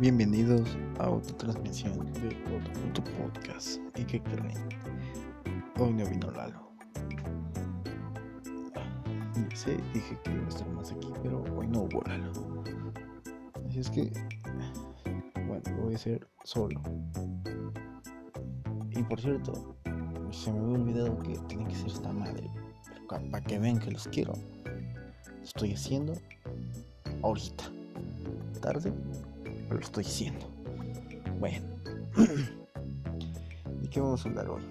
Bienvenidos a otra transmisión de otro, podcast. ¿Y qué creen? Hoy no vino Lalo. Sí, dije que iba a estar más aquí, pero hoy no hubo Lalo. Así es que, bueno, voy a ser solo. Y por cierto, se me había olvidado que tiene que ser esta madre. Para que vean que los quiero. Estoy haciendo ahorita. Tarde, lo estoy haciendo. Bueno. ¿De qué vamos a hablar hoy?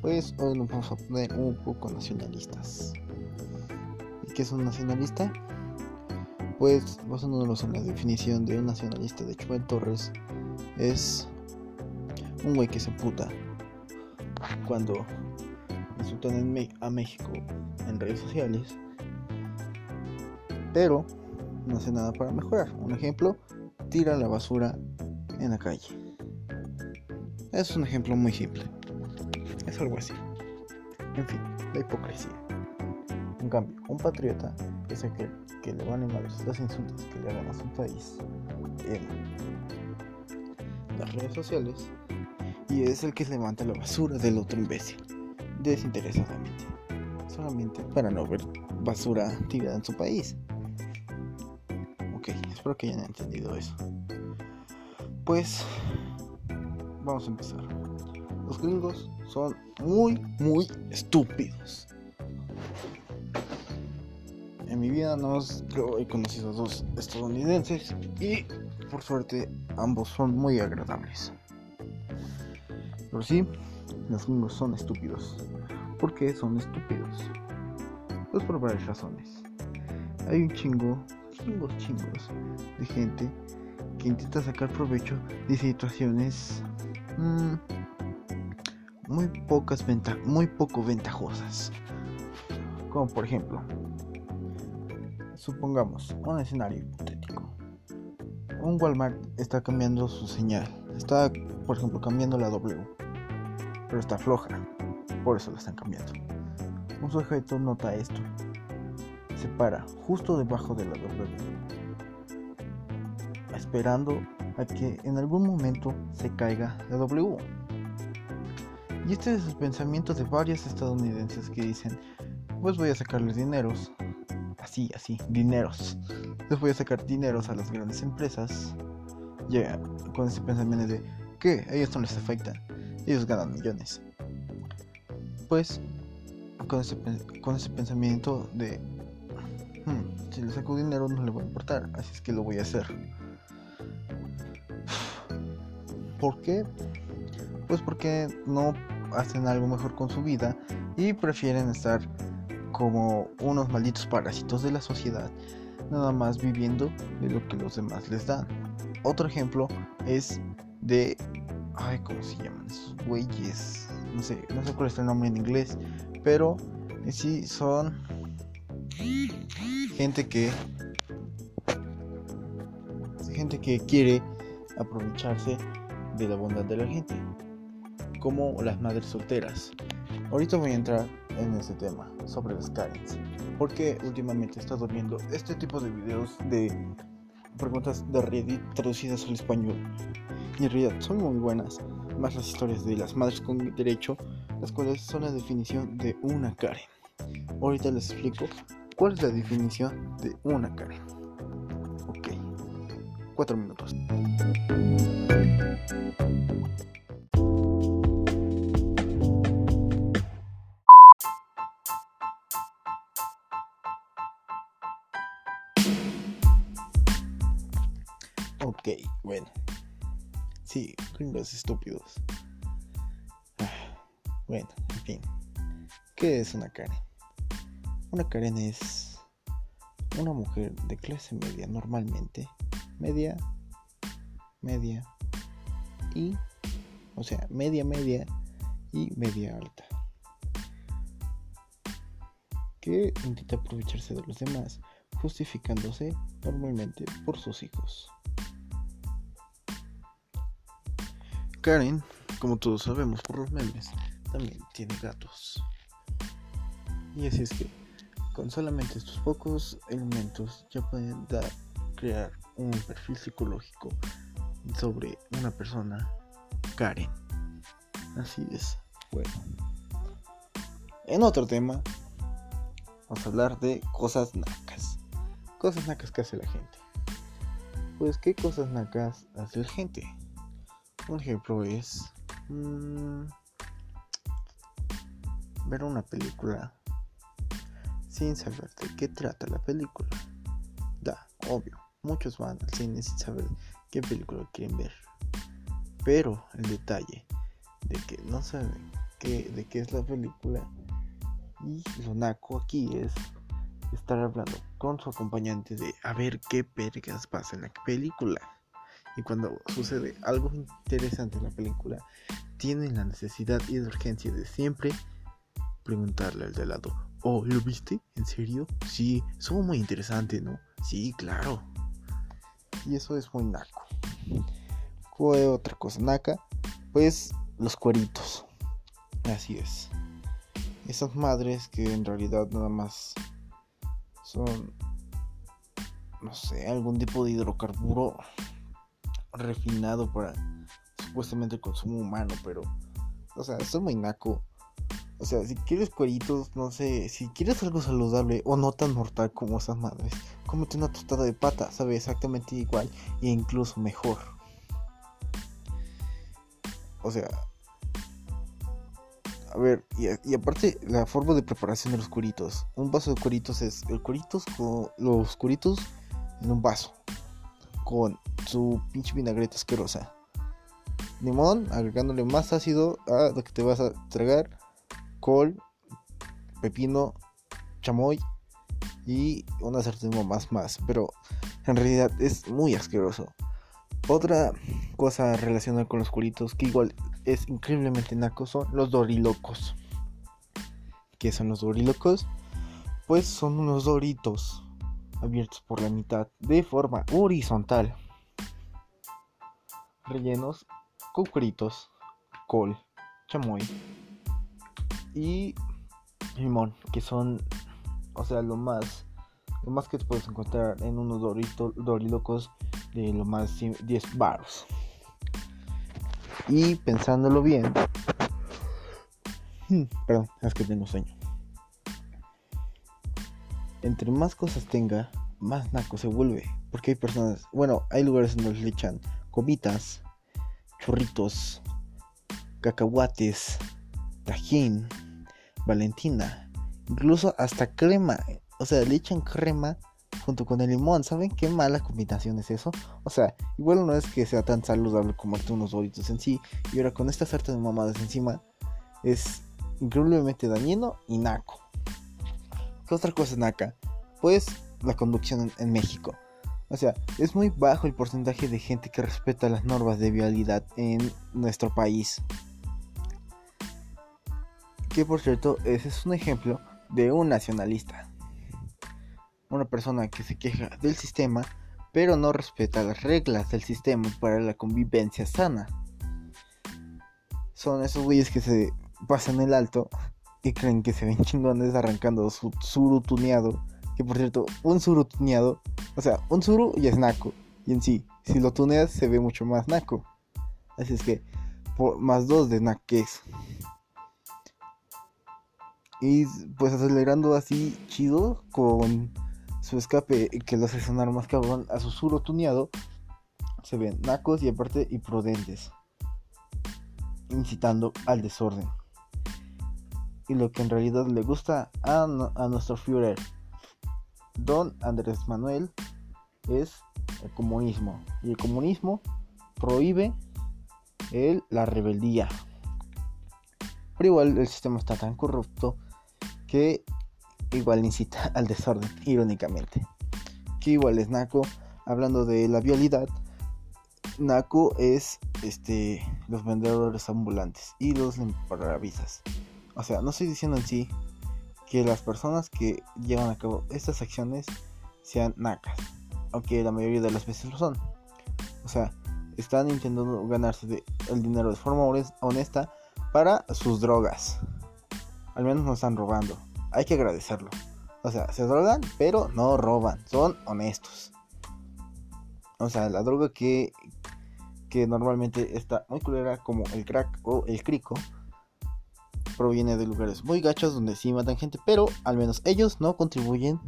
Pues hoy nos vamos a poner un poco nacionalistas. ¿Y qué es un nacionalista? Pues basándonos en la definición de un nacionalista de Chubel Torres, es un güey que se puta cuando insultan a México en redes sociales, pero no hace nada para mejorar. Un ejemplo, tira la basura en la calle. Es un ejemplo muy simple. Es algo así. En fin, la hipocresía. En cambio, un patriota es aquel que le van a las insultos que le hagan a su país en las redes sociales y es el que levanta la basura del otro imbécil, desinteresadamente, solamente para no ver basura tirada en su país. Espero que hayan entendido eso. Pues vamos a empezar. Los gringos son muy, muy estúpidos. En mi vida no he conocido a dos estadounidenses y por suerte ambos son muy agradables. Pero sí, los gringos son estúpidos. ¿Por qué son estúpidos? Pues por varias razones. Hay un chingo, chingos, chingos de gente que intenta sacar provecho de situaciones mmm, muy pocas venta muy poco ventajosas. Como por ejemplo, supongamos un escenario hipotético. Un Walmart está cambiando su señal. Está, por ejemplo, cambiando la W pero está floja. Por eso la están cambiando. Un sujeto nota esto. Para justo debajo de la W. Esperando a que en algún momento se caiga la W. Y este es el pensamiento de varios estadounidenses que dicen, pues voy a sacarles dineros. Así, así, dineros. Les voy a sacar dineros a las grandes empresas. Ya, con ese pensamiento de que ellos no les afecta ellos ganan millones. Pues con ese pensamiento de, hmm, si le saco dinero no le va a importar, así es que lo voy a hacer. ¿Por qué? Pues porque no hacen algo mejor con su vida y prefieren estar como unos malditos parásitos de la sociedad, nada más viviendo de lo que los demás les dan. Otro ejemplo es de Ay, ¿cómo se llaman esos güeyes? No sé, no sé cuál es el nombre en inglés. Pero sí son gente que. Gente que quiere aprovecharse de la bondad de la gente. Como las madres solteras. Ahorita voy a entrar en ese tema sobre las Karens. Porque últimamente he estado viendo este tipo de videos de preguntas de Reddit traducidas al español. Y en realidad son muy buenas, más las historias de las madres con derecho, las cuales son la definición de una Karen. Ahorita les explico cuál es la definición de una Karen. Ok, cuatro minutos. Ok, bueno. Sí, gringos estúpidos. Bueno, en fin. ¿Qué es una Karen? Una Karen es una mujer de clase media normalmente. Media, media y... O sea, media, media y media alta. Que intenta aprovecharse de los demás, justificándose normalmente por sus hijos. Karen, como todos sabemos por los memes, también tiene gatos. Y así es que con solamente estos pocos elementos ya pueden dar, crear un perfil psicológico sobre una persona, Karen. Así es. Bueno. En otro tema, vamos a hablar de cosas nacas. Cosas nacas que hace la gente. Pues, ¿qué cosas nacas hace la gente? Un ejemplo es mmm, ver una película sin saber de qué trata la película. Da, obvio, muchos van al cine sin saber qué película quieren ver. Pero el detalle de que no saben qué, de qué es la película y lo naco aquí es estar hablando con su acompañante de a ver qué pergas pasa en la película. Y cuando sucede algo interesante en la película, tienen la necesidad y la urgencia de siempre preguntarle al de lado, oh, ¿lo viste? ¿En serio? Sí, eso muy interesante, ¿no? Sí, claro. Y eso es muy naco. ¿Cuál otra cosa naca? Pues los cueritos. Así es. Esas madres que en realidad nada más son, no sé, algún tipo de hidrocarburo refinado para supuestamente el consumo humano, pero, o sea, esto es muy naco. O sea, si quieres cueritos, no sé, si quieres algo saludable o no tan mortal como esas madres, cómete una tostada de pata, sabe exactamente igual e incluso mejor. O sea, a ver, y, aparte la forma de preparación de los curitos. Un vaso de curitos es el curitos con los curitos en un vaso con su pinche vinagreta asquerosa. Limón, agregándole más ácido a lo que te vas a tragar. Col, pepino, chamoy y una sartén más más. Pero en realidad es muy asqueroso. Otra cosa relacionada con los curitos que igual es increíblemente naco son los dorilocos. ¿Qué son los dorilocos? Pues son unos doritos abiertos por la mitad de forma horizontal. Rellenos con col, chamoy y limón, que son, o sea, lo más, lo más que te puedes encontrar en unos doritos, dorilocos de lo más 10 baros. Y pensándolo bien, hmm, perdón, es que tengo sueño. Entre más cosas tenga, más naco se vuelve. Porque hay personas, bueno, hay lugares donde le echan comitas, chorritos, cacahuates, tajín, valentina, incluso hasta crema. O sea, le echan crema junto con el limón. ¿Saben qué mala combinación es eso? O sea, igual no es que sea tan saludable como unos doritos en sí. Y ahora con esta sarta de mamadas encima es increíblemente dañino y naco. ¿Qué otra cosa naca? Pues la conducción en, México. O sea, es muy bajo el porcentaje de gente que respeta las normas de vialidad en nuestro país. Que por cierto, ese es un ejemplo de un nacionalista una persona que se queja del sistema, pero no respeta las reglas del sistema para la convivencia sana. Son esos güeyes que se pasan el alto y creen que se ven chingones arrancando su suru tuneado. Que por cierto, un suru tuneado, o sea, un suru y es naco. Y en sí, si lo tuneas se ve mucho más naco. Así es que, más dos de naques. Y pues acelerando así chido con su escape que lo hace sonar más cabrón a susurro tuneado, se ven nacos y aparte imprudentes, incitando al desorden. Y lo que en realidad le gusta a, a nuestro Führer, don Andrés Manuel, es el comunismo. Y el comunismo prohíbe el, la rebeldía. Pero igual el sistema está tan corrupto que igual incita al desorden, irónicamente. Que igual es Naco, hablando de la vialidad, Naco es este los vendedores ambulantes y los parabrisas. O sea, no estoy diciendo en sí que las personas que llevan a cabo estas acciones sean nacas, aunque la mayoría de las veces lo son. O sea, están intentando ganarse el dinero de forma honesta para sus drogas. Al menos no están robando hay que agradecerlo. O sea, se drogan, pero no roban, son honestos. O sea, la droga que, que normalmente está muy culera, como el crack o el crico, proviene de lugares muy gachos donde sí matan gente, pero al menos ellos no contribuyen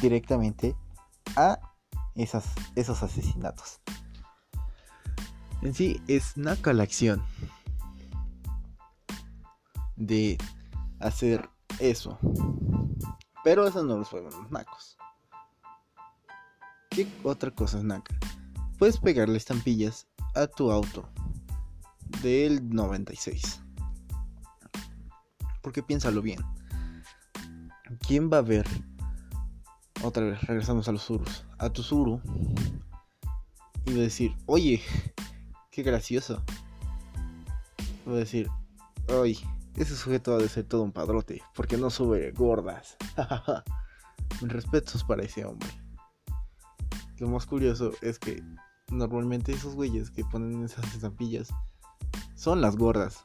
directamente a esas, esos asesinatos. En sí es naca la acción de hacer eso. Pero eso no los fueron los nacos. ¿Qué otra cosa es naca? Puedes pegarle estampillas a tu auto del 96. Porque piénsalo bien. ¿Quién va a ver? Otra vez, regresamos a los surus. A tu suru. Y va a decir, oye, qué gracioso. Va a decir, oye, ese sujeto ha de ser todo un padrote. Porque no sube gordas. Respetos para ese hombre. Lo más curioso es que normalmente esos güeyes que ponen esas estampillas son las gordas.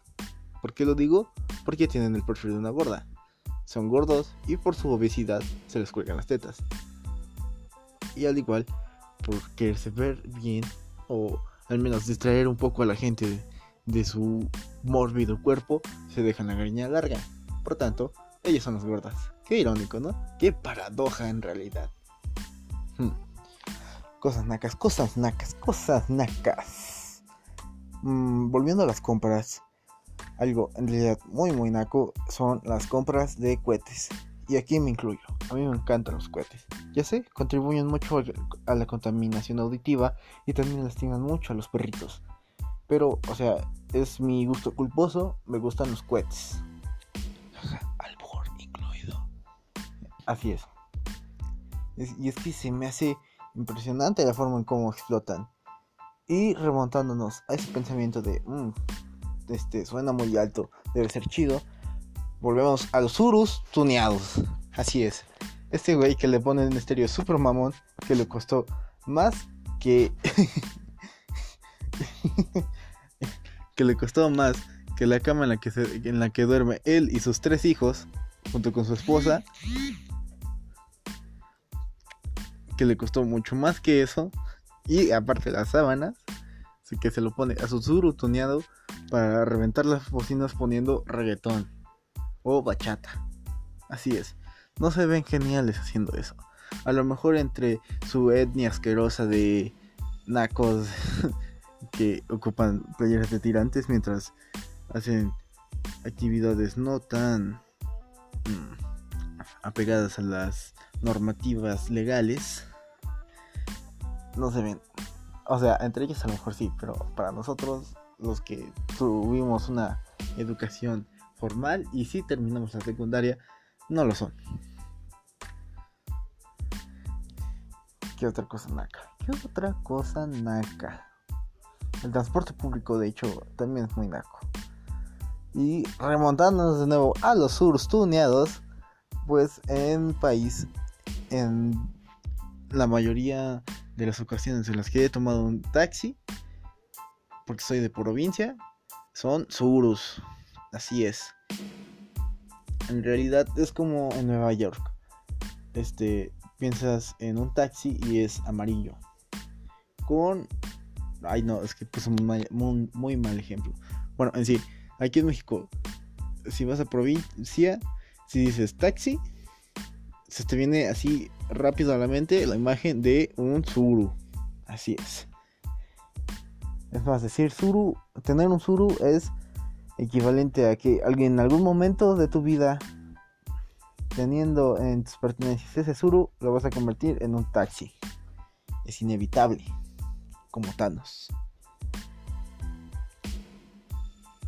¿Por qué lo digo? Porque tienen el perfil de una gorda. Son gordos y por su obesidad se les cuelgan las tetas. Y al igual, por quererse ver bien o al menos distraer un poco a la gente de, su mórbido cuerpo, se dejan la greña larga. Por tanto, ellas son las gordas. Qué irónico, ¿no? Qué paradoja en realidad. Hmm. Cosas nacas, cosas nacas, cosas nacas. Mm, volviendo a las compras, algo en realidad muy muy naco son las compras de cohetes. Y aquí me incluyo. A mí me encantan los cohetes. Ya sé, contribuyen mucho a la contaminación auditiva y también lastiman mucho a los perritos. Pero, o sea, es mi gusto culposo. Me gustan los cohetes. Albor incluido. Así es. Y es que se me hace Impresionante la forma en cómo explotan. Y remontándonos a ese pensamiento de, mm, este, suena muy alto, debe ser chido. Volvemos a los Urus tuneados. Así es. Este güey que le pone un estéreo super mamón que le costó más que... que le costó más que la cama en la que, en la que duerme él y sus tres hijos, junto con su esposa, que le costó mucho más que eso. Y aparte las sábanas, así que se lo pone a su suru tuneado para reventar las bocinas poniendo reggaetón o bachata. Así es, no se ven geniales haciendo eso. A lo mejor entre su etnia asquerosa de nacos que ocupan playeras de tirantes mientras hacen actividades no tan mm, apegadas a las normativas legales no se ven. O sea, entre ellos a lo mejor sí, pero para nosotros, los que tuvimos una educación formal y sí terminamos la secundaria, no lo son. ¿Qué otra cosa naca? ¿Qué otra cosa naca? El transporte público, de hecho, también es muy naco. Y remontándonos de nuevo a los surs tuneados, pues en país, en la mayoría de las ocasiones en las que he tomado un taxi, porque soy de provincia, son surus. Así es. En realidad es como en Nueva York. Este, piensas en un taxi y es amarillo. Con... Ay no, es que puse un muy mal ejemplo. Bueno, en sí, aquí en México, si vas a provincia, si dices taxi, se te viene así rápido a la mente la imagen de un Zuru. Así es. Es más, decir Zuru, tener un Zuru es equivalente a que alguien en algún momento de tu vida, teniendo en tus pertenencias ese Zuru, lo vas a convertir en un taxi. Es inevitable, como Thanos.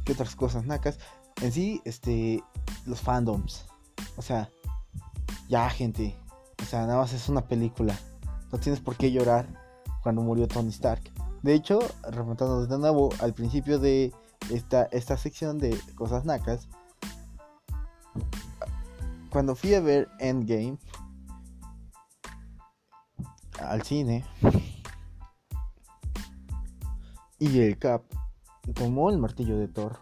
¿Qué otras cosas nacas? En sí, este, los fandoms. O sea, ya, gente. O sea, nada más es una película. No tienes por qué llorar cuando murió Tony Stark. De hecho, remontándonos de nuevo al principio de esta, esta sección de cosas nacas. Cuando fui a ver Endgame al cine y el Cap tomó el martillo de Thor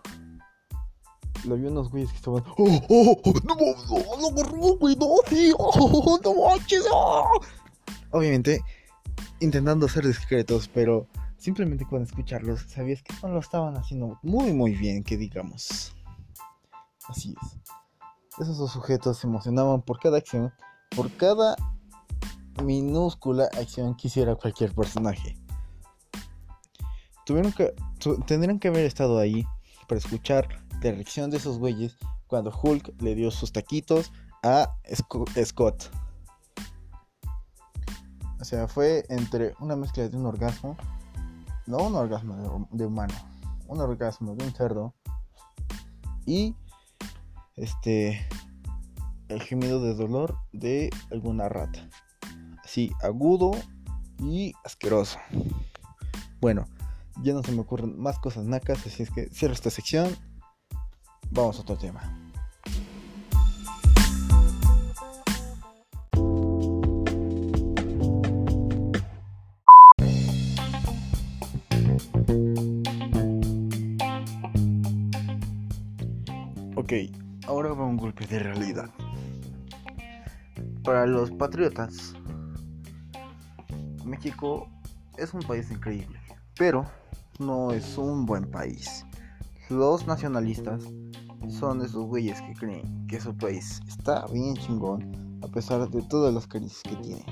lo vi unos güeyes que estaban. ¡Oh, oh, oh! ¡No, no, no, güey! ¡No, ¡Oh, no manches! Oh". Obviamente, intentando ser discretos, pero simplemente con escucharlos sabías que no lo estaban haciendo muy muy bien, que digamos. Así es. Esos dos sujetos se emocionaban por cada acción, por cada minúscula acción que hiciera cualquier personaje. Tuvieron que, tendrían que haber estado ahí para escuchar la reacción de esos güeyes cuando Hulk le dio sus taquitos a Scott. O sea, fue entre una mezcla de un orgasmo, no un orgasmo de, humano, un orgasmo de un cerdo y este el gemido de dolor de alguna rata. Así, agudo y asqueroso. Bueno, ya no se me ocurren más cosas nacas, así es que cierro esta sección. Vamos a otro tema. Ok, ahora va un golpe de realidad. Para los patriotas, México es un país increíble, pero no es un buen país. Los nacionalistas son esos güeyes que creen que su país está bien chingón a pesar de todas las crisis que tiene.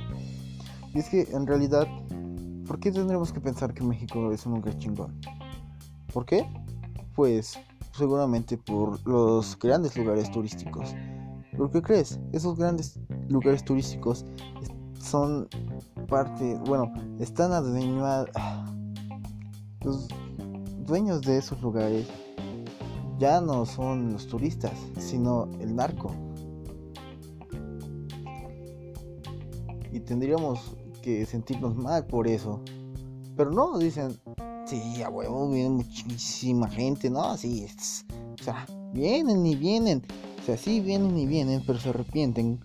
Y es que en realidad, ¿por qué tendremos que pensar que México es un lugar chingón? ¿Por qué? Pues seguramente por los grandes lugares turísticos. ¿Por qué crees? Esos grandes lugares turísticos son parte, bueno, están adueñados. Los dueños de esos lugares ya no son los turistas, sino el narco. Y tendríamos que sentirnos mal por eso. Pero no, dicen, sí, a huevo, viene muchísima gente, ¿no? Sí, o sea, vienen y vienen. O sea, sí vienen y vienen, pero se arrepienten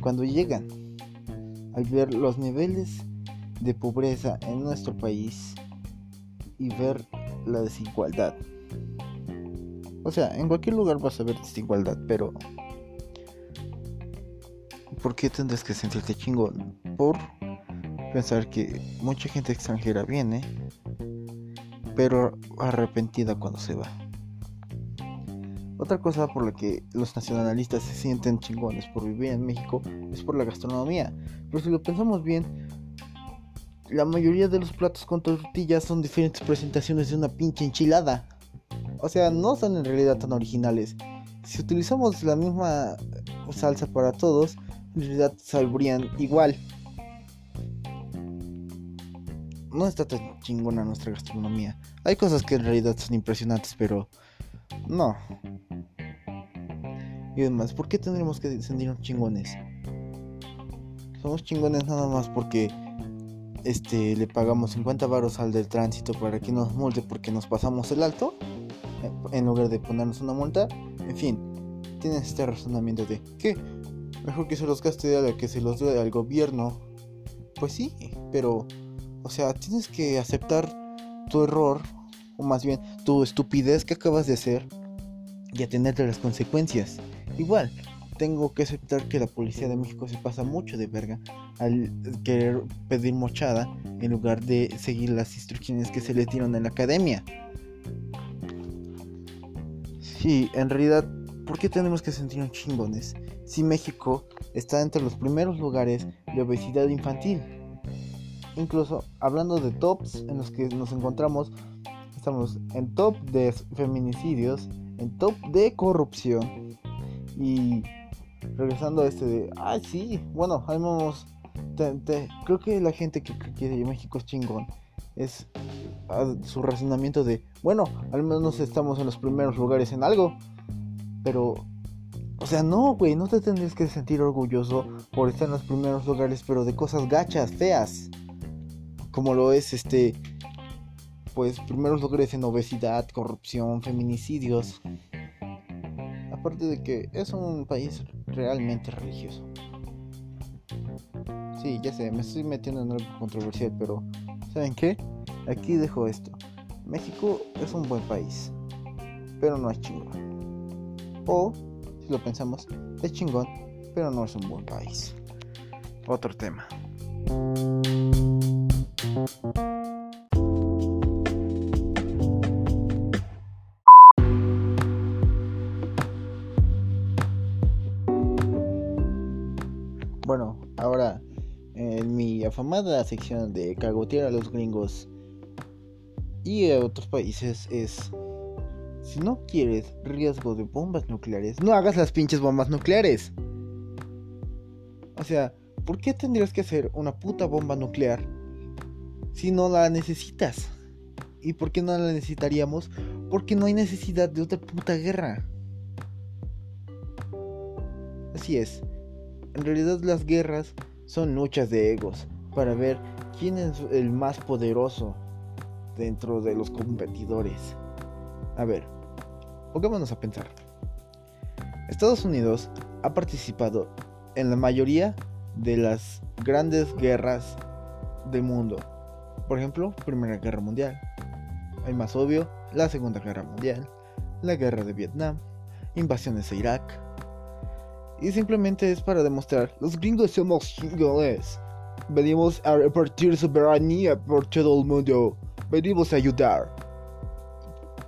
cuando llegan. Al ver los niveles de pobreza en nuestro país y ver la desigualdad. O sea, en cualquier lugar vas a ver desigualdad, pero ¿por qué tendrás que sentirte chingón? Por pensar que mucha gente extranjera viene, pero arrepentida cuando se va. Otra cosa por la que los nacionalistas se sienten chingones por vivir en México es por la gastronomía. Pero si lo pensamos bien, la mayoría de los platos con tortillas son diferentes presentaciones de una pinche enchilada. O sea, no son en realidad tan originales. Si utilizamos la misma salsa para todos, en realidad saldrían igual. No está tan chingona nuestra gastronomía. Hay cosas que en realidad son impresionantes, pero no. Y además, ¿por qué tendríamos que sentirnos chingones? Somos chingones nada más porque este le pagamos 50 varos al del tránsito para que nos multe porque nos pasamos el alto eh, en lugar de ponernos una multa. En fin, tienes este razonamiento de que mejor que se los gaste de que se los dé al gobierno. Pues sí, pero o sea, tienes que aceptar tu error o más bien tu estupidez que acabas de hacer y atenderte a las consecuencias. Igual, tengo que aceptar que la policía de México se pasa mucho de verga al querer pedir mochada en lugar de seguir las instrucciones que se le dieron en la academia. Sí, en realidad, ¿por qué tenemos que sentirnos chingones si México está entre los primeros lugares de obesidad infantil? Incluso hablando de tops en los que nos encontramos, estamos en top de feminicidios, en top de corrupción y regresando a este de, ay sí, bueno, ahí vamos, creo que la gente que que México es chingón. Es su razonamiento de, bueno, al menos estamos en los primeros lugares en algo, pero, o sea, no, güey, no te tendrías que sentir orgulloso por estar en los primeros lugares, pero de cosas gachas, feas, como lo es este, pues, primeros lugares en obesidad, corrupción, feminicidios. Aparte de que es un país realmente religioso. Sí, ya sé, me estoy metiendo en algo controversial, pero ¿saben qué? Aquí dejo esto. México es un buen país, pero no es chingón. O, si lo pensamos, es chingón, pero no es un buen país. Otro tema. Afamada sección de cagotear a los gringos y a otros países es si no quieres riesgo de bombas nucleares, no hagas las pinches bombas nucleares. O sea, ¿por qué tendrías que hacer una puta bomba nuclear si no la necesitas? ¿Y por qué no la necesitaríamos? Porque no hay necesidad de otra puta guerra. Así es. En realidad las guerras son luchas de egos para ver quién es el más poderoso dentro de los competidores. A ver, pongámonos a pensar. Estados Unidos ha participado en la mayoría de las grandes guerras del mundo. Por ejemplo, Primera Guerra Mundial. El más obvio, la Segunda Guerra Mundial, la Guerra de Vietnam, invasiones a Irak, y simplemente es para demostrar, los gringos somos chingones. Venimos a repartir soberanía por todo el mundo. Venimos a ayudar.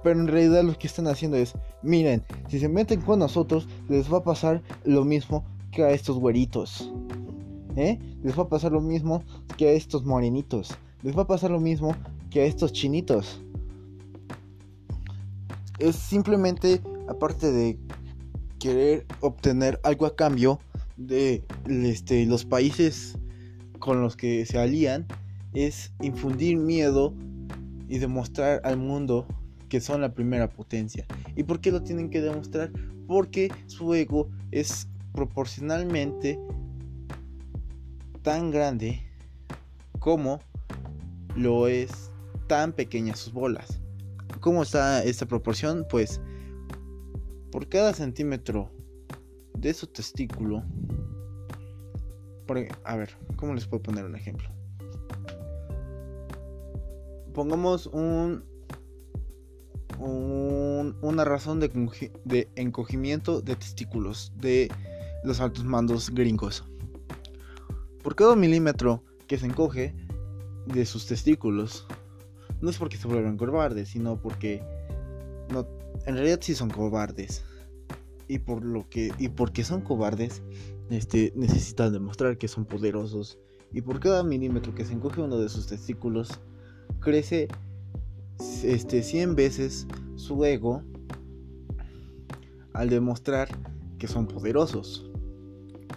Pero en realidad lo que están haciendo es, miren, si se meten con nosotros, les va a pasar lo mismo que a estos güeritos. ¿Eh? Les va a pasar lo mismo que a estos morenitos. Les va a pasar lo mismo que a estos chinitos. Es simplemente, aparte de querer obtener algo a cambio de este, los países con los que se alían es infundir miedo y demostrar al mundo que son la primera potencia. ¿Y por qué lo tienen que demostrar? Porque su ego es proporcionalmente tan grande como lo es tan pequeña sus bolas. ¿Cómo está esta proporción? Pues por cada centímetro de su testículo, e, a ver, ¿cómo les puedo poner un ejemplo? Pongamos un, una razón de, de encogimiento de testículos de los altos mandos gringos. Por cada milímetro que se encoge de sus testículos, no es porque se vuelvan cobardes, sino porque no en realidad sí son cobardes. Y por lo que y porque son cobardes, este necesitan demostrar que son poderosos y por cada milímetro que se encoge uno de sus testículos crece este 100 veces su ego al demostrar que son poderosos.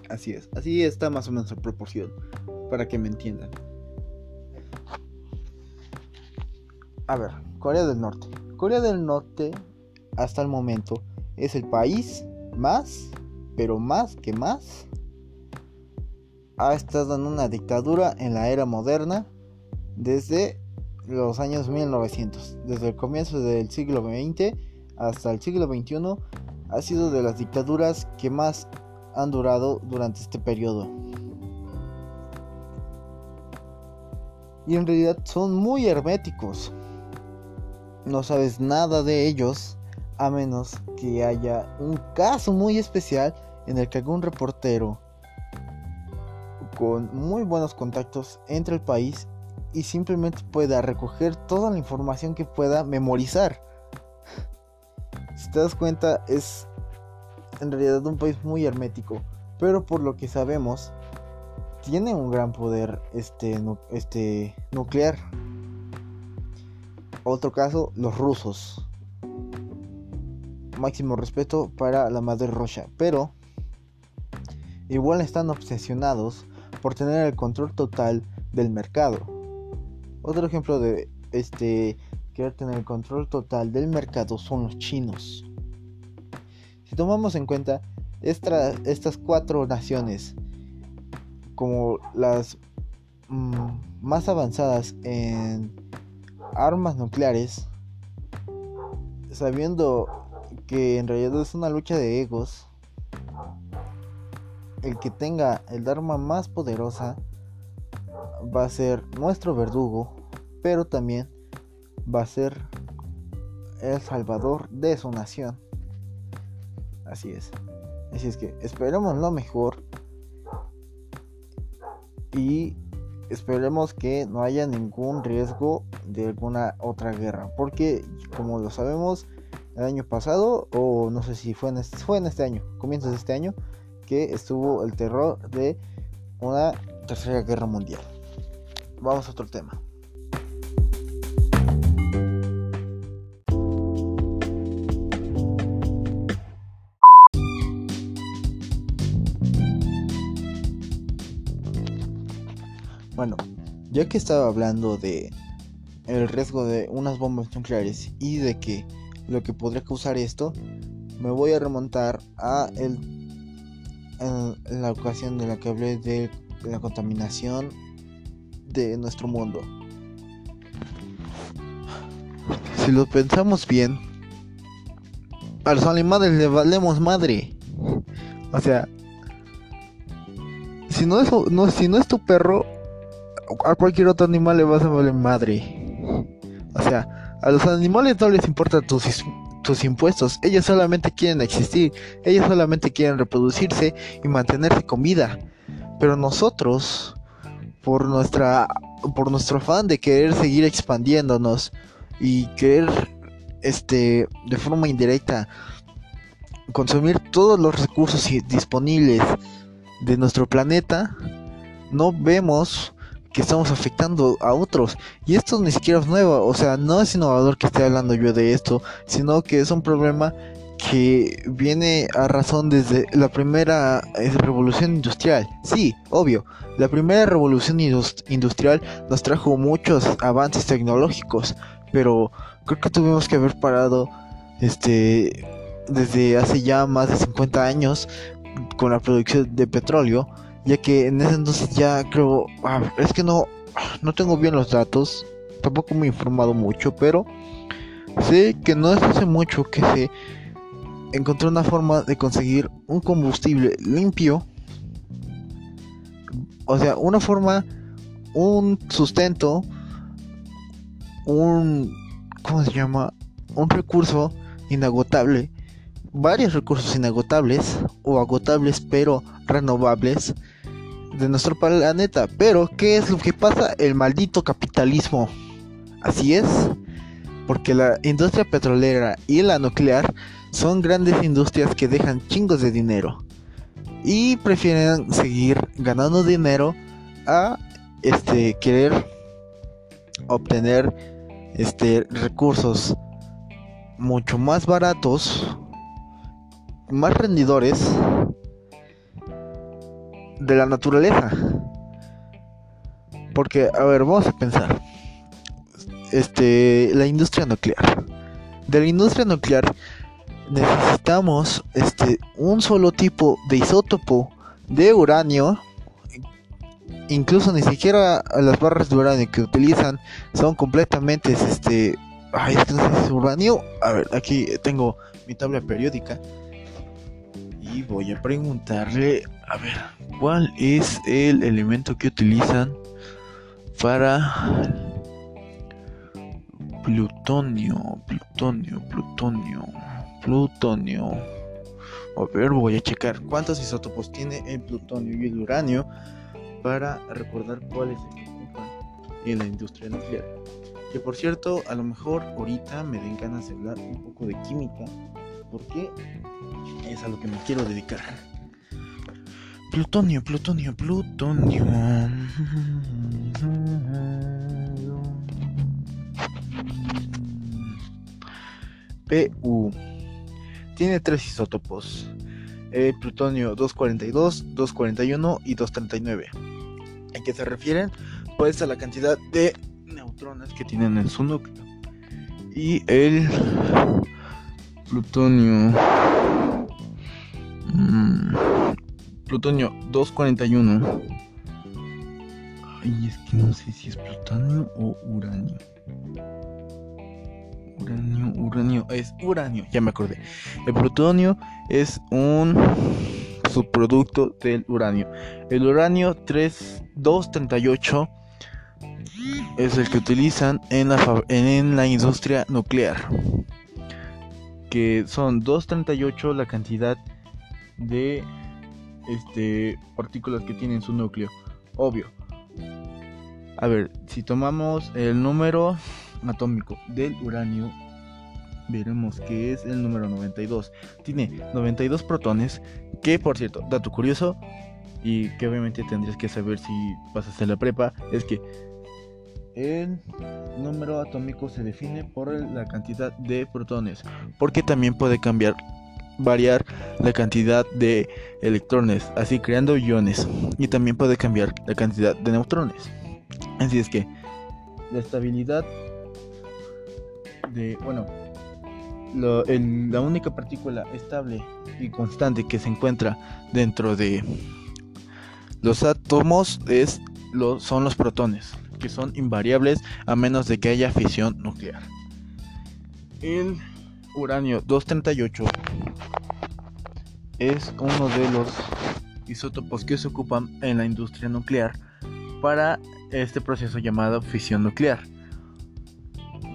Así es, así está más o menos en proporción, para que me entiendan. A ver, Corea del Norte. Corea del Norte hasta el momento es el país más, pero más que más, ha estado en una dictadura en la era moderna desde los años 1900. Desde el comienzo del siglo XX hasta el siglo XXI ha sido de las dictaduras que más han durado durante este periodo. Y en realidad son muy herméticos. No sabes nada de ellos a menos que haya un caso muy especial en el que algún reportero con muy buenos contactos entre el país y simplemente pueda recoger toda la información que pueda memorizar. Si te das cuenta es en realidad un país muy hermético, pero por lo que sabemos tiene un gran poder este, este nuclear. Otro caso, los rusos máximo respeto para la madre Rocha, pero igual están obsesionados por tener el control total del mercado. Otro ejemplo de este querer tener el control total del mercado son los chinos. Si tomamos en cuenta estas cuatro naciones como las mm, más avanzadas en armas nucleares, sabiendo que en realidad es una lucha de egos. El que tenga el arma más poderosa va a ser nuestro verdugo, pero también va a ser el salvador de su nación. Así es. Así es que esperemos lo mejor y esperemos que no haya ningún riesgo de alguna otra guerra, porque como lo sabemos, el año pasado, o no sé si fue en este, fue en este año, comienzos de este año, que estuvo el terror de una tercera guerra mundial. Vamos a otro tema. Bueno, ya que estaba hablando de el riesgo de unas bombas nucleares y de que lo que podría causar esto, me voy a remontar a el, en la ocasión de la que hablé de la contaminación de nuestro mundo. Si lo pensamos bien, a los animales le valemos madre. O sea, si no es, no, si no es tu perro, a cualquier otro animal le vas a valer madre. O sea, a los animales no les importan tus, tus impuestos. Ellos solamente quieren existir. Ellos solamente quieren reproducirse y mantenerse con vida. Pero nosotros, por nuestra por nuestro afán de querer seguir expandiéndonos y querer este de forma indirecta consumir todos los recursos disponibles de nuestro planeta, no vemos que estamos afectando a otros. Y esto ni siquiera es nuevo, o sea, no es innovador que esté hablando yo de esto, sino que es un problema que viene a razón desde la primera eh, revolución industrial. Sí, obvio, la primera revolución industrial nos trajo muchos avances tecnológicos, pero creo que tuvimos que haber parado este desde hace ya más de 50 años con la producción de petróleo ya que en ese entonces ya creo, ah, es que no, no tengo bien los datos, tampoco me he informado mucho, pero sé que no es hace mucho que se encontró una forma de conseguir un combustible limpio, o sea, una forma, un sustento, un, ¿cómo se llama? Un recurso inagotable varios recursos inagotables o agotables pero renovables de nuestro planeta. Pero, ¿qué es lo que pasa? El maldito capitalismo. Así es, porque la industria petrolera y la nuclear son grandes industrias que dejan chingos de dinero y prefieren seguir ganando dinero a este querer obtener este recursos mucho más baratos más rendidores de la naturaleza. Porque, a ver, vamos a pensar. Este, la industria nuclear. De la industria nuclear necesitamos este un solo tipo de isótopo de uranio. Incluso ni siquiera las barras de uranio que utilizan son completamente este ay, es es uranio. A ver, aquí tengo mi tabla periódica y voy a preguntarle, a ver, ¿cuál es el elemento que utilizan para plutonio, plutonio, plutonio, plutonio? A ver, voy a checar cuántos isótopos tiene el plutonio y el uranio para recordar cuáles se ocupan en la industria nuclear. Que por cierto, a lo mejor ahorita me den ganas de hablar un poco de química, porque es a lo que me quiero dedicar. Plutonio, plutonio, plutonio. PU. Tiene tres isótopos. El plutonio 242, 241 y 239. ¿A qué se refieren? Pues a la cantidad de neutrones que tienen en su núcleo. Y el plutonio Mm, plutonio 241. Ay, es que no sé si es plutonio o uranio. Uranio, uranio, es uranio, ya me acordé. El plutonio es un subproducto del uranio. El uranio 3238 es el que utilizan en la, en la industria nuclear. Que son 238 la cantidad de este, partículas que tienen su núcleo. Obvio. A ver, si tomamos el número atómico del uranio, veremos que es el número 92. Tiene 92 protones, que por cierto, dato curioso, y que obviamente tendrías que saber si vas a la prepa, es que el número atómico se define por la cantidad de protones, porque también puede cambiar, variar la cantidad de electrones, así creando iones, y también puede cambiar la cantidad de neutrones. Así es que la estabilidad de, bueno, la única partícula estable y constante que se encuentra dentro de los átomos es, lo, son los protones, que son invariables a menos de que haya fisión nuclear. El uranio 238 es uno de los isótopos que se ocupan en la industria nuclear para este proceso llamado fisión nuclear.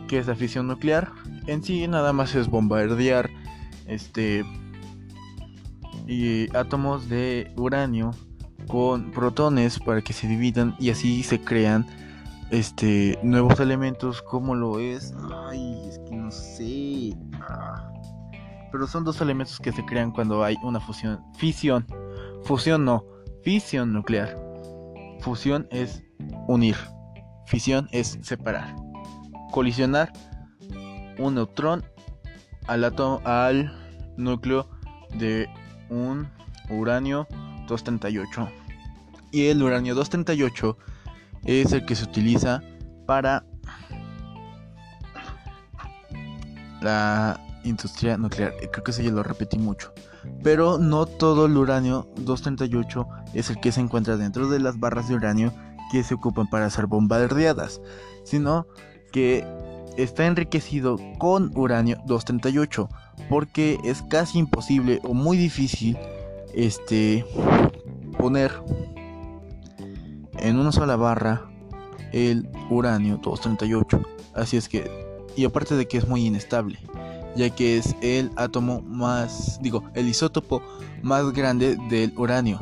¿Qué es la fisión nuclear? En sí nada más es bombardear este y átomos de uranio con protones para que se dividan y así se crean este nuevos elementos como lo es ay es que no sé. Ah. pero son dos elementos que se crean cuando hay una fusión fisión. Fusión no fisión nuclear. Fusión es unir fisión es separar. Colisionar un neutrón al átomo al núcleo de un uranio 238 y el uranio 238 es el que se utiliza para la industria nuclear. Creo que eso ya lo repetí mucho. Pero no todo el uranio 238 es el que se encuentra dentro de las barras de uranio que se ocupan para ser bombardeadas, sino que está enriquecido con uranio 238 porque es casi imposible o muy difícil este poner en una sola barra el uranio 238. Así es que, y aparte de que es muy inestable, ya que es el átomo más, digo, el isótopo más grande del uranio.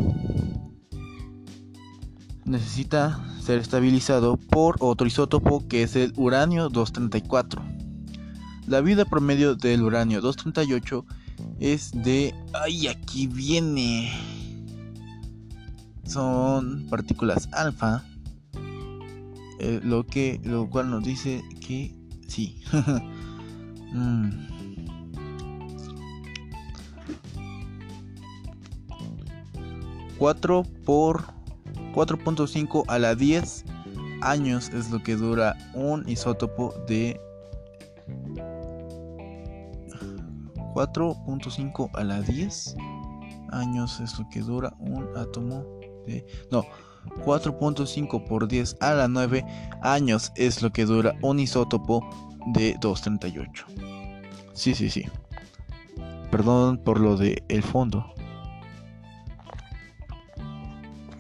Necesita ser estabilizado por otro isótopo que es el uranio 234. La vida promedio del uranio 238 es de... ¡Ay, aquí viene! Son partículas alfa. Eh, lo que lo cual nos dice que sí. 4 mm. por 4.5 a la 10 años es lo que dura un isótopo de 4.5 a la 10 años es lo que dura un átomo No, 4.5 por 10 a la 9 años es lo que dura un isótopo de 238. Sí, sí, sí. Perdón por lo de el fondo.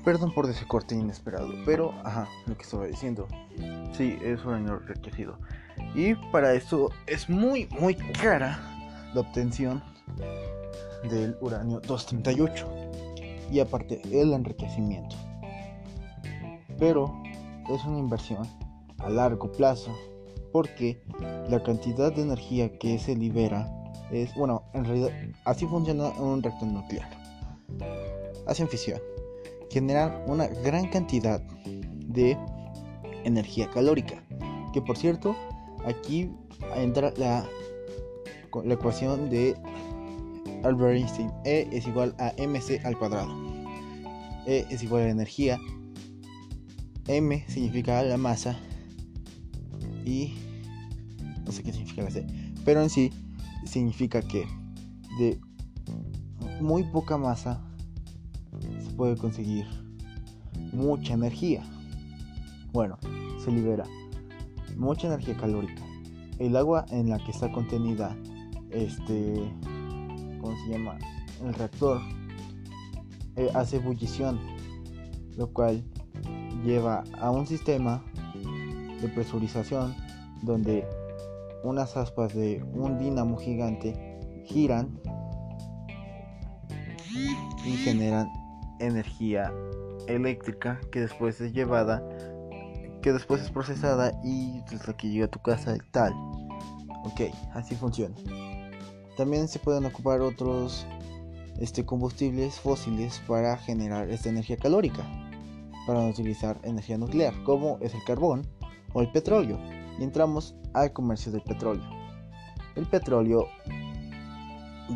Perdón por ese corte inesperado, pero ajá, lo que estaba diciendo. Sí, es un año enriquecido. Y para eso es muy, muy cara la obtención del uranio 238 y aparte el enriquecimiento. Pero es una inversión a largo plazo porque la cantidad de energía que se libera es, bueno, en realidad así funciona un reactor nuclear. Hacen fisión, generan una gran cantidad de energía calórica, que por cierto, aquí entra la la ecuación de Albert Einstein. E es igual a mc al cuadrado. E es igual a energía. M significa la masa. Y no sé qué significa la C. Pero en sí significa que de muy poca masa se puede conseguir mucha energía. Bueno, se libera mucha energía calórica. El agua en la que está contenida este, ¿cómo se llama? El reactor eh, hace ebullición, lo cual lleva a un sistema de presurización donde unas aspas de un dínamo gigante giran y generan energía eléctrica que después es llevada que después es procesada y es la que llega a tu casa tal Ok, así funciona. También se pueden ocupar otros este, combustibles fósiles para generar esta energía calórica, para utilizar energía nuclear, como es el carbón o el petróleo. Y entramos al comercio del petróleo. El petróleo,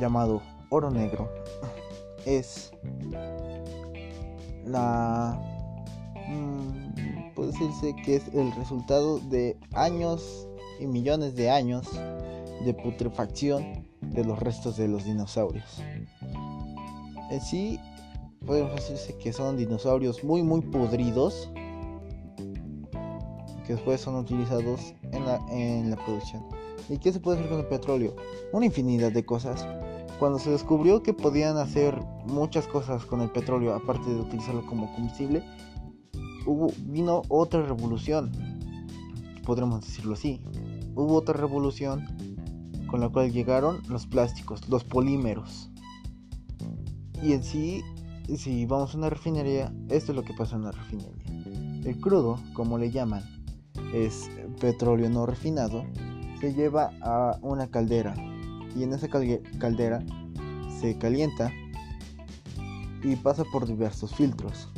llamado oro negro, es la... Mm, puede decirse que es el resultado de años y millones de años de putrefacción de los restos de los dinosaurios. En sí, podemos decirse que son dinosaurios muy muy podridos que después son utilizados en la, en la producción. ¿Y qué se puede hacer con el petróleo? Una infinidad de cosas. Cuando se descubrió que podían hacer muchas cosas con el petróleo, aparte de utilizarlo como combustible, hubo, vino otra revolución, podremos decirlo así. Hubo otra revolución con la cual llegaron los plásticos, los polímeros. Y en sí, si vamos a una refinería, esto es lo que pasa en una refinería. El crudo, como le llaman, es petróleo no refinado, se lleva a una caldera y en esa caldera se calienta y pasa por diversos filtros.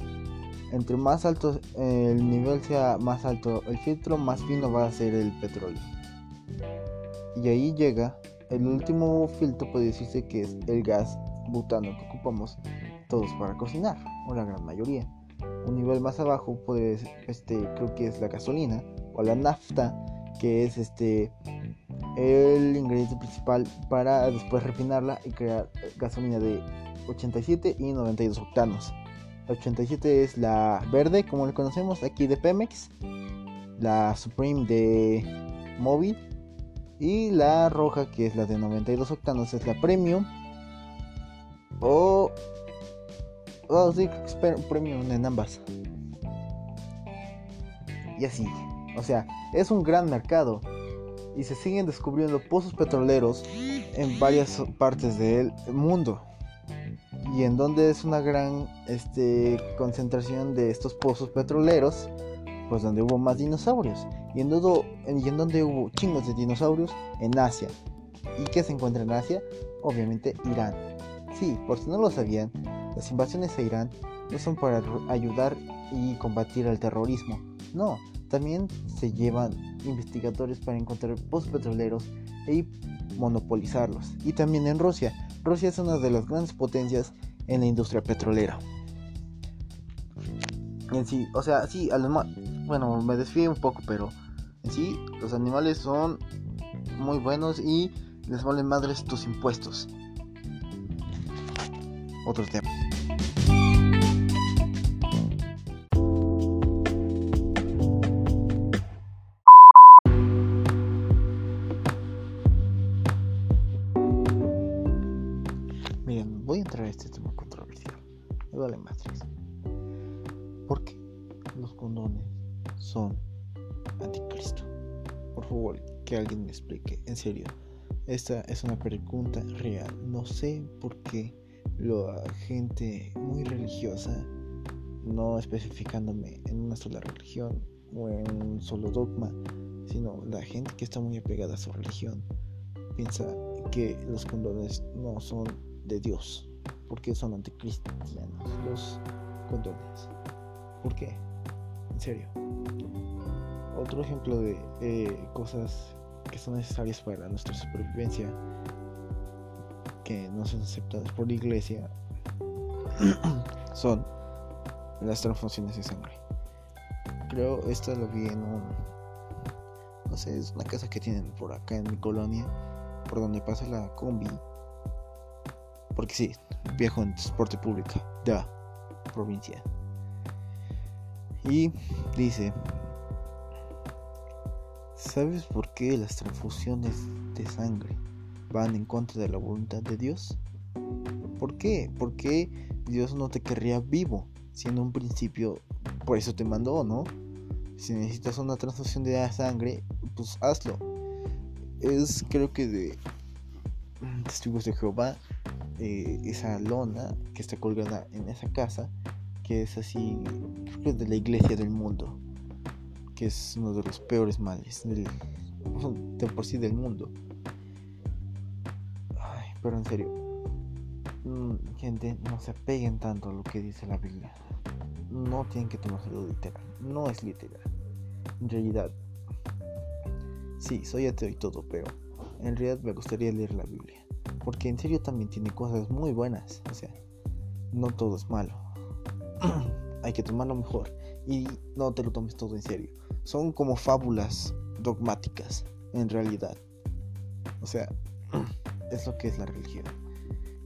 Entre más alto el nivel sea más alto el filtro, más fino va a ser el petróleo. Y ahí llega el último filtro, puede decirse que es el gas butano que ocupamos todos para cocinar, o la gran mayoría. Un nivel más abajo, pues, este, creo que es la gasolina o la nafta, que es este el ingrediente principal para después refinarla y crear gasolina de 87 y 92 octanos. La 87 es la verde, como le conocemos aquí de Pemex, la Supreme de Móvil y la roja, que es la de 92 octanos, es la Premium. O. Oh, sí, Premium en ambas. Y así. O sea, es un gran mercado. Y se siguen descubriendo pozos petroleros en varias partes del mundo. Y en donde es una gran este, concentración de estos pozos petroleros pues donde hubo más dinosaurios. Y en, todo, y en donde hubo chingos de dinosaurios, en Asia. ¿Y qué se encuentra en Asia? Obviamente Irán. Sí, por si no lo sabían, las invasiones a Irán no son para ayudar y combatir al terrorismo. No, también se llevan investigadores para encontrar pozos petroleros y monopolizarlos. Y también en Rusia. Rusia es una de las grandes potencias en la industria petrolera. En sí, o sea, sí, a los bueno, me desfíe un poco, pero en sí los animales son muy buenos y les valen madres tus impuestos. Otro tema. Miren, voy a entrar a este tema controversial. Me vale madres. ¿Por qué los condones son anticristo? Por favor, que alguien me explique. En serio, esta es una pregunta real. No sé por qué la gente muy religiosa, no especificándome en una sola religión o en un solo dogma, sino la gente que está muy apegada a su religión, piensa que los condones no son de Dios, porque son anticristianos los condones. ¿Por qué? En serio. Otro ejemplo de eh, cosas que son necesarias para nuestra supervivencia, que no son aceptadas por la iglesia, son las transfusiones de sangre. Creo esto lo vi en un. No sé, es una casa que tienen por acá en mi colonia, por donde pasa la combi. Porque sí, viajo en transporte público de provincia. Y dice, ¿sabes por qué las transfusiones de sangre van en contra de la voluntad de Dios? ¿Por qué? Porque Dios no te querría vivo, siendo un principio, por eso te mandó, ¿no? Si necesitas una transfusión de sangre, pues hazlo. Es creo que de testigos de Jehová, eh, esa lona que está colgada en esa casa, que es así, creo que de la iglesia del mundo, que es uno de los peores males del de por sí del mundo. Pero en serio, mm, gente, no se apeguen tanto a lo que dice la Biblia. No tienen que tomárselo literal. No es literal. En realidad, sí, soy ateo y todo, pero en realidad me gustaría leer la Biblia. Porque en serio también tiene cosas muy buenas. O sea, no todo es malo. Hay que tomarlo mejor. Y no te lo tomes todo en serio. Son como fábulas dogmáticas, en realidad. O sea, es lo que es la religión.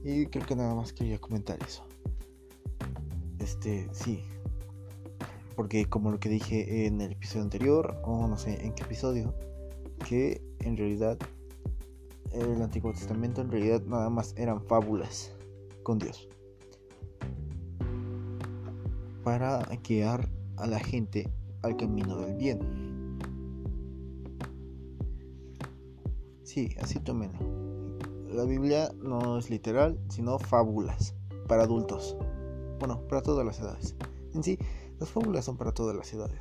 Y creo que nada más quería comentar eso. Este, sí. Porque como lo que dije en el episodio anterior, o no sé en qué episodio, que en realidad el Antiguo Testamento en realidad nada más eran fábulas con Dios. Para guiar a la gente al camino del bien. Sí, así tómenlo. La Biblia no es literal, sino fábulas para adultos. Bueno, para todas las edades. En sí, las fábulas son para todas las edades.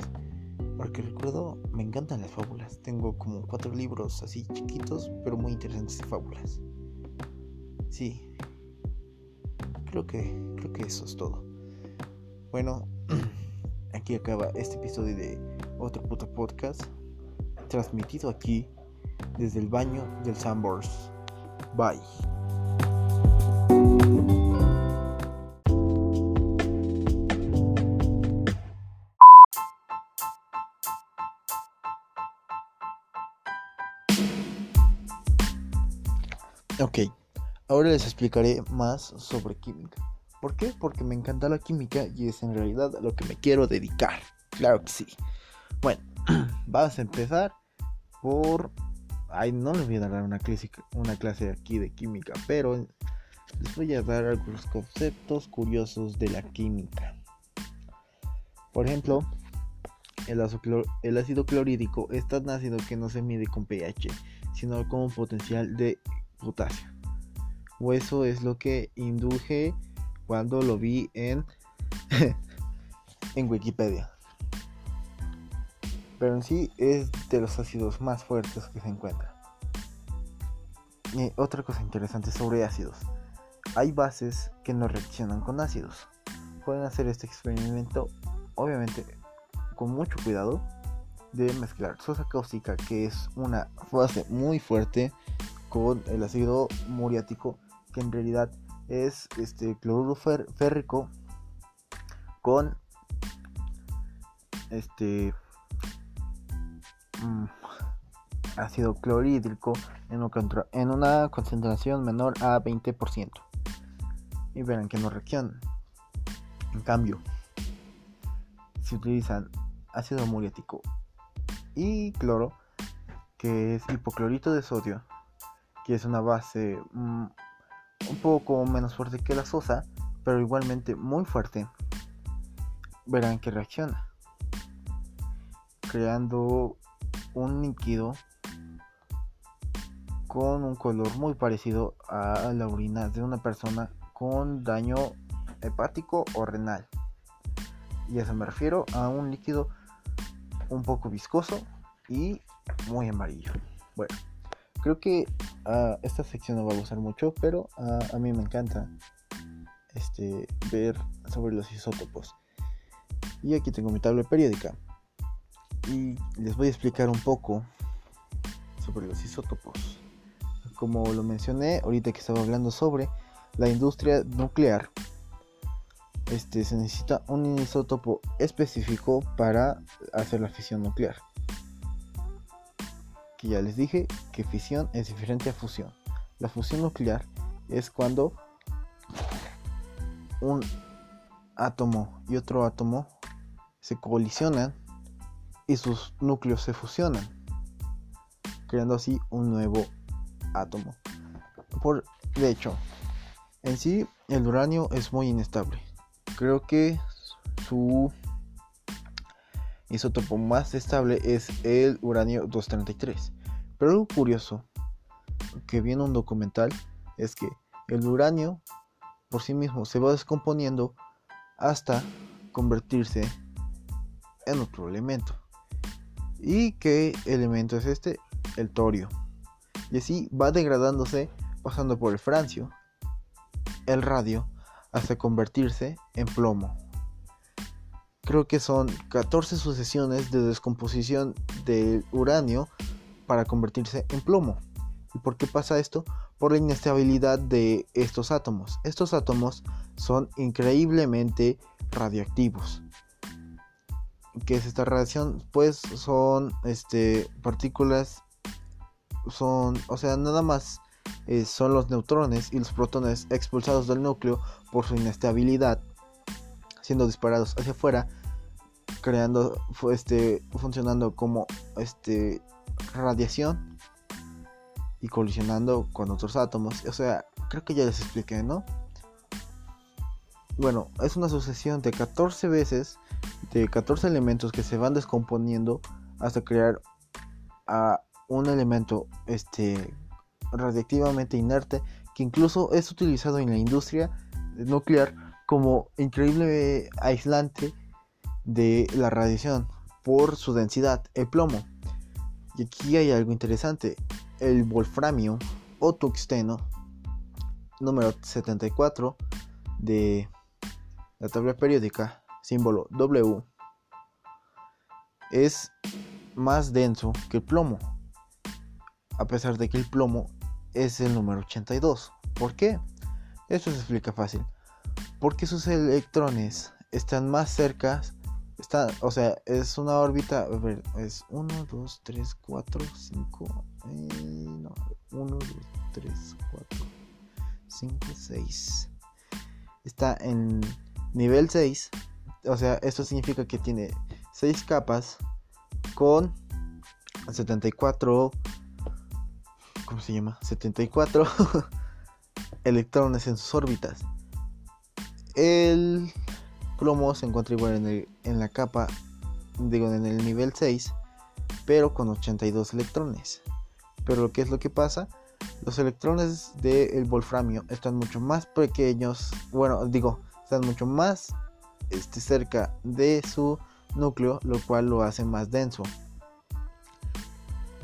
Porque recuerdo, me encantan las fábulas. Tengo como cuatro libros así chiquitos, pero muy interesantes de fábulas. Sí. Creo que, creo que eso es todo. Bueno, aquí acaba este episodio de otro puto podcast. Transmitido aquí desde el baño del Sambors. Bye. Ok, ahora les explicaré más sobre química. ¿Por qué? Porque me encanta la química y es en realidad a lo que me quiero dedicar. Claro que sí. Bueno, vamos a empezar por... Ay, no les voy a dar una clase, una clase aquí de química, pero les voy a dar algunos conceptos curiosos de la química. Por ejemplo, el, ácido clorhídrico es tan ácido que no se mide con pH, sino con potencial de potasio. O eso es lo que induje cuando lo vi en, en Wikipedia. Pero en sí es de los ácidos más fuertes que se encuentran. Y otra cosa interesante sobre ácidos. Hay bases que no reaccionan con ácidos. Pueden hacer este experimento, obviamente, con mucho cuidado de mezclar sosa cáustica, que es una base muy fuerte, con el ácido muriático, que en realidad es este cloruro férrico con este mm, ácido clorhídrico en, en una concentración menor a 20%. Y verán que no reaccionan. En cambio, si utilizan ácido muriático y cloro, que es hipoclorito de sodio, que es una base mm, un poco menos fuerte que la sosa, pero igualmente muy fuerte, verán que reacciona, creando un líquido con un color muy parecido a la orina de una persona con daño hepático o renal. Y a eso me refiero a un líquido un poco viscoso y muy amarillo. Bueno. Creo que uh, esta sección no va a gustar mucho, pero uh, a mí me encanta este, ver sobre los isótopos. Y aquí tengo mi tabla periódica. Y les voy a explicar un poco sobre los isótopos. Como lo mencioné ahorita que estaba hablando sobre la industria nuclear, este, se necesita un isótopo específico para hacer la fisión nuclear ya les dije que fisión es diferente a fusión. La fusión nuclear es cuando un átomo y otro átomo se colisionan y sus núcleos se fusionan, creando así un nuevo átomo. Por, de hecho, en sí el uranio es muy inestable. Creo que su isótopo más estable es el uranio 233. Pero algo curioso que viene un documental es que el uranio por sí mismo se va descomponiendo hasta convertirse en otro elemento. ¿Y qué elemento es este? el torio. Y así va degradándose pasando por el francio, el radio, hasta convertirse en plomo. Creo que son 14 sucesiones de descomposición del uranio para convertirse en plomo. ¿Y por qué pasa esto? Por la inestabilidad de estos átomos. Estos átomos son increíblemente radioactivos. ¿Qué es esta radiación? Pues son este, partículas, son, o sea, nada más eh, son los neutrones y los protones expulsados del núcleo por su inestabilidad, siendo disparados hacia afuera, creando, este, funcionando como este, radiación y colisionando con otros átomos. O sea, creo que ya les expliqué, ¿no? Bueno, es una sucesión de 14 veces de 14 elementos que se van descomponiendo hasta crear a un elemento este radiactivamente inerte que incluso es utilizado en la industria nuclear como increíble aislante de la radiación por su densidad, el plomo. Y aquí hay algo interesante, el wolframio o tuxteno número 74 de la tabla periódica símbolo W, es más denso que el plomo, a pesar de que el plomo es el número 82. ¿Por qué? Eso se explica fácil. Porque sus electrones están más cerca, está, o sea, es una órbita, a ver, es 1, 2, 3, 4, 5, no, 1, 2, 3, 4, 5, 6. Está en nivel 6 o sea, esto significa que tiene 6 capas con 74 ¿cómo se llama? 74 electrones en sus órbitas. El plomo se encuentra igual en, en la capa, digo, en el nivel 6, pero con 82 electrones. Pero ¿qué es lo que pasa? Los electrones del wolframio están mucho más pequeños, bueno, digo, están mucho más esté cerca de su núcleo, lo cual lo hace más denso.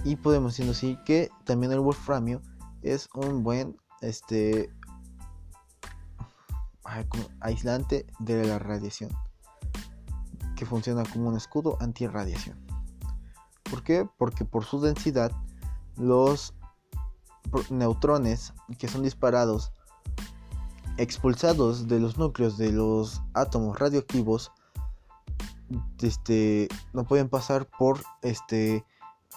Y podemos decir así que también el wolframio es un buen este aislante de la radiación que funciona como un escudo antirradiación. ¿Por qué? Porque por su densidad los neutrones que son disparados expulsados de los núcleos de los átomos radioactivos este, no pueden pasar por este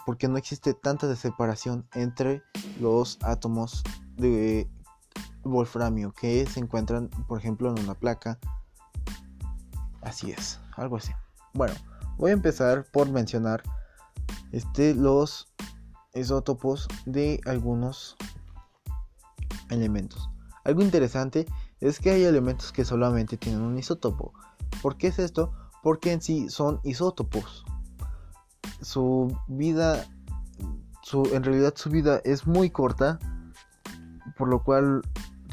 porque no existe tanta separación entre los átomos de wolframio que se encuentran por ejemplo en una placa así es algo así bueno voy a empezar por mencionar este los isótopos de algunos elementos algo interesante es que hay elementos que solamente tienen un isótopo. ¿Por qué es esto? Porque en sí son isótopos. Su vida, su, en realidad su vida es muy corta, por lo cual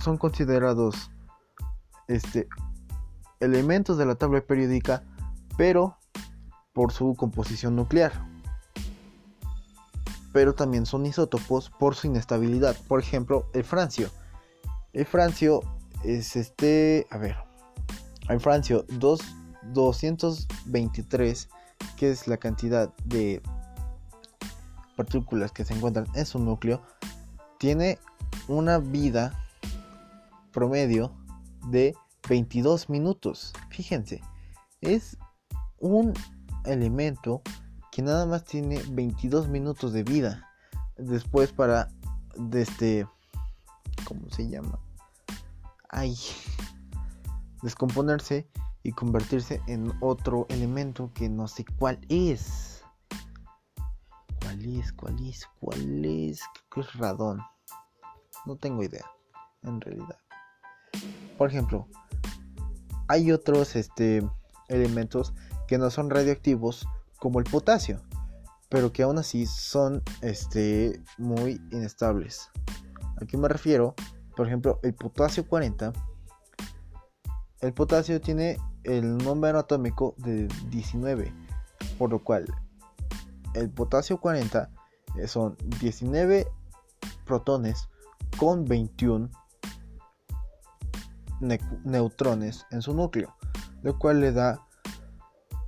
son considerados este, elementos de la tabla periódica, pero por su composición nuclear. Pero también son isótopos por su inestabilidad. Por ejemplo, el francio el francio es este, a ver, el francio 2, 223, que es la cantidad de partículas que se encuentran en su núcleo, tiene una vida promedio de 22 minutos. Fíjense, es un elemento que nada más tiene 22 minutos de vida. Después para de este ¿cómo se llama? Ay, descomponerse y convertirse en otro elemento que no sé cuál es. ¿Cuál es? ¿Cuál es? ¿Cuál es? ¿Qué es radón? No tengo idea, en realidad. Por ejemplo, hay otros este, elementos que no son radioactivos como el potasio, pero que aún así son este, muy inestables. ¿A qué me refiero? Por ejemplo, el potasio 40. El potasio tiene el número atómico de 19, por lo cual el potasio 40 eh, son 19 protones con 21 neutrones en su núcleo, lo cual le da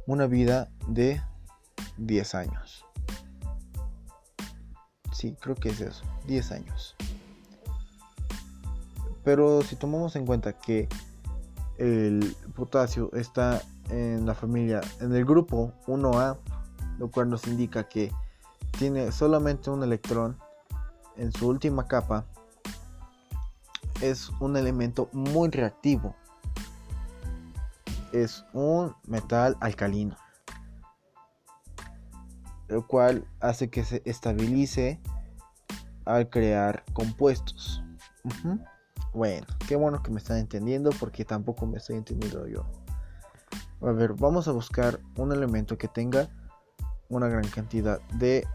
una vida de 10 años. Sí, creo que es eso, 10 años. Pero si tomamos en cuenta que el potasio está en la familia, en el grupo 1A, lo cual nos indica que tiene solamente un electrón en su última capa, es un elemento muy reactivo. Es un metal alcalino, lo cual hace que se estabilice al crear compuestos. Bueno, qué bueno que me están entendiendo porque tampoco me estoy entendiendo yo. A ver, vamos a buscar un elemento que tenga una gran cantidad de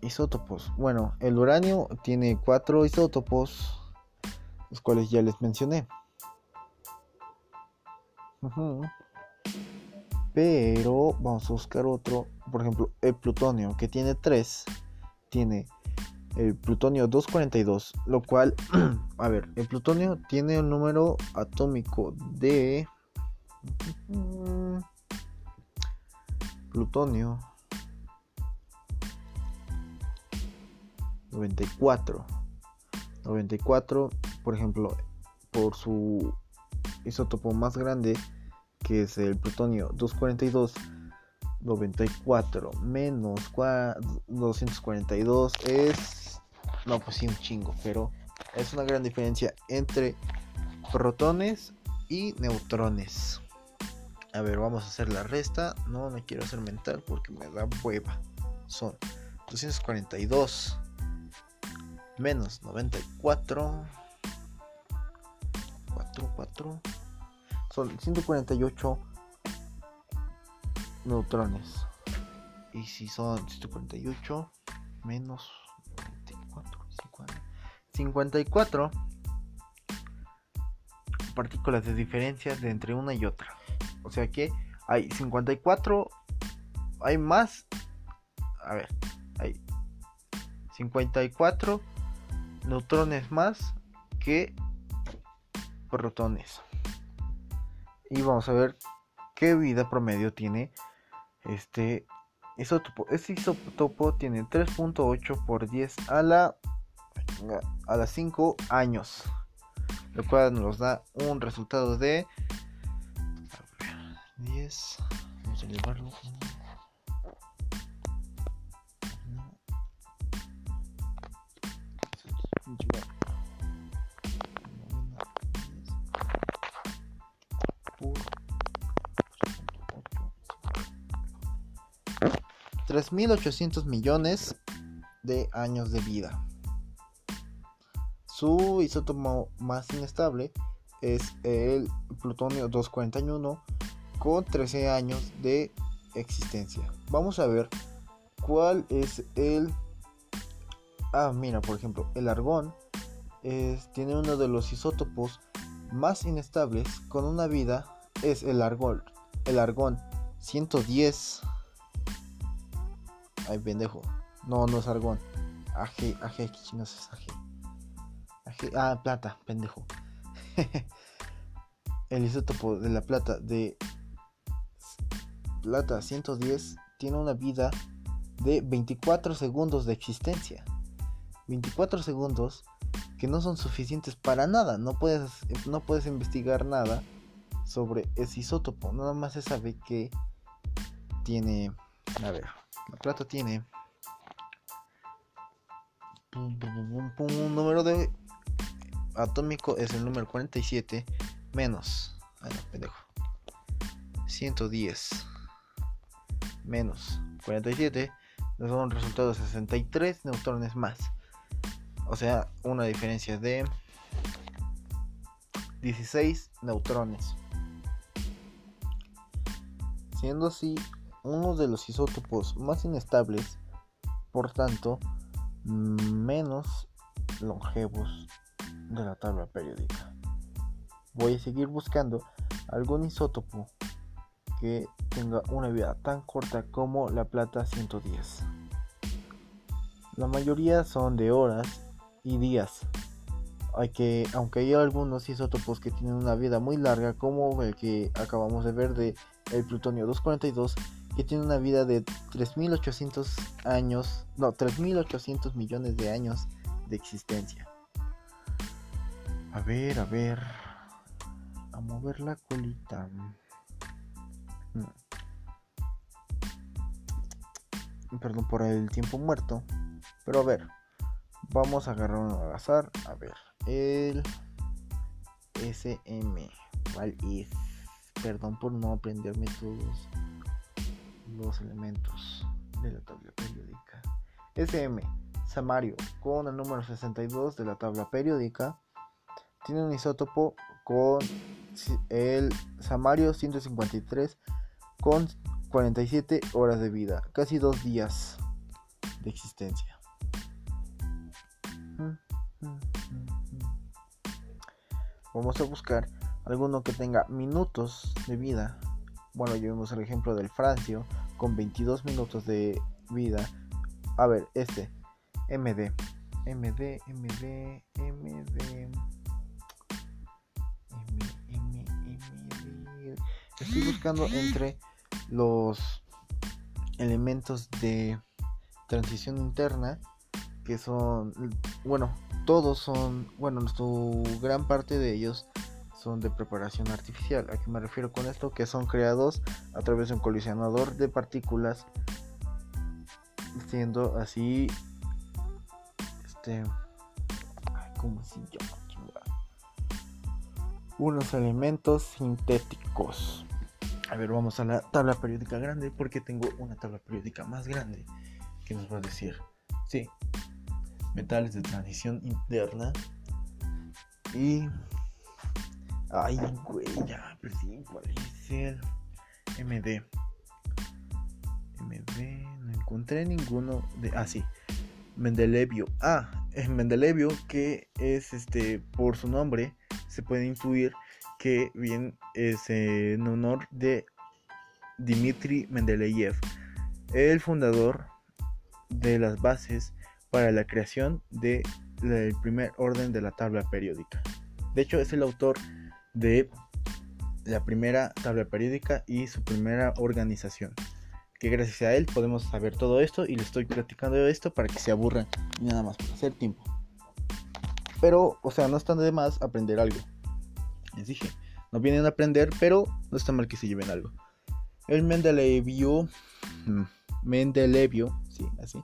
isótopos. Bueno, el uranio tiene cuatro isótopos, los cuales ya les mencioné. Pero vamos a buscar otro, por ejemplo, el plutonio, que tiene tres. Tiene el plutonio 242, lo cual, a ver, el plutonio tiene un número atómico de plutonio 94 94 por ejemplo por su isótopo más grande que es el plutonio 242 94 menos 242 es no pues sí un chingo pero es una gran diferencia entre protones y neutrones a ver, vamos a hacer la resta. No me quiero hacer mental porque me da hueva. Son 242 menos 94. 4, 4. Son 148 neutrones. Y si son 148 menos 94, 54 partículas de diferencia de entre una y otra. O sea que hay 54, hay más, a ver, hay 54 neutrones más que protones. Y vamos a ver qué vida promedio tiene este isótopo. Este isótopo tiene 3.8 por 10 a la a las 5 años, lo cual nos da un resultado de 10. Vamos a elevarlo. Tres mil ochocientos millones de años de vida. Su isótopo más inestable es el plutonio 241 con 13 años de existencia. Vamos a ver cuál es el... Ah, mira, por ejemplo, el argón tiene uno de los isótopos más inestables con una vida es el argón. El argón 110. Ay, pendejo. No, no es argón. AG, AG, ¿qué es AG? Ah, plata, pendejo. el isótopo de la plata de plata 110 tiene una vida de 24 segundos de existencia. 24 segundos que no son suficientes para nada. No puedes, no puedes investigar nada sobre ese isótopo. Nada más se sabe que tiene... A ver, la plata tiene... Un número de atómico es el número 47 menos... Ay, no, pendejo. 110 menos 47 nos da un resultado de 63 neutrones más. O sea, una diferencia de 16 neutrones. Siendo así uno de los isótopos más inestables, por tanto, menos longevos de la tabla periódica. Voy a seguir buscando algún isótopo que tenga una vida tan corta como la plata 110. La mayoría son de horas y días. Que, aunque hay algunos isótopos que tienen una vida muy larga, como el que acabamos de ver de el plutonio 242, que tiene una vida de 3800 años, no, 3800 millones de años de existencia. A ver, a ver. A mover la colita. Mm. Perdón por el tiempo muerto. Pero a ver. Vamos a agarrar un al azar. A ver. El SM. ¿Cuál es? Perdón por no aprenderme todos los elementos de la tabla periódica. SM. Samario. Con el número 62 de la tabla periódica tiene un isótopo con el Samario 153 con 47 horas de vida, casi dos días de existencia. Vamos a buscar alguno que tenga minutos de vida. Bueno, llevemos el ejemplo del Francio con 22 minutos de vida. A ver, este MD, MD, MD, MD. estoy buscando entre los elementos de transición interna que son bueno todos son bueno su gran parte de ellos son de preparación artificial. A qué me refiero con esto que son creados a través de un colisionador de partículas siendo así este como si yo unos elementos sintéticos. A ver, vamos a la tabla periódica grande porque tengo una tabla periódica más grande que nos va a decir, sí, metales de transición interna y... Ay, güey, ya perdí cuál es el MD. MD, no encontré ninguno de... Ah, sí, Mendelevio. Ah, es Mendelevio que es este, por su nombre, se puede intuir que bien es en honor de Dmitry Mendeleev, el fundador de las bases para la creación del primer orden de la tabla periódica. De hecho, es el autor de la primera tabla periódica y su primera organización. Que gracias a él podemos saber todo esto y le estoy platicando esto para que se aburran y nada más para hacer tiempo. Pero, o sea, no está de más aprender algo les dije, no vienen a aprender, pero no está mal que se lleven algo. El Mendelevio, mm, Mendelevio, sí, así,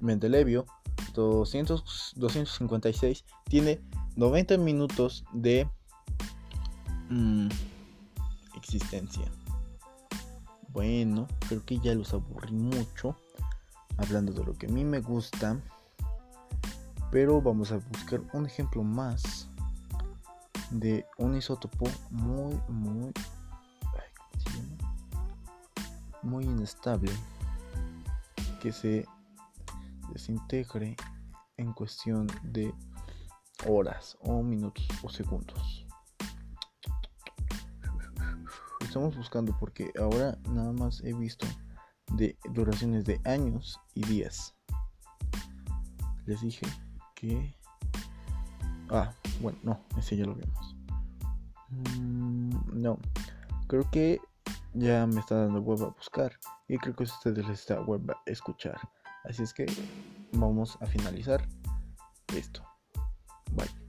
Mendelevio 200, 256 tiene 90 minutos de mm, existencia. Bueno, creo que ya los aburrí mucho hablando de lo que a mí me gusta. Pero vamos a buscar un ejemplo más de un isótopo muy, muy, muy inestable que se desintegre en cuestión de horas o minutos o segundos. Estamos buscando porque ahora nada más he visto de duraciones de años y días. Les dije que Ah, bueno, no, ese ya lo vimos. Mm, no, creo que ya me está dando web a buscar y creo que ustedes les está web a escuchar. Así es que vamos a finalizar esto. Bye.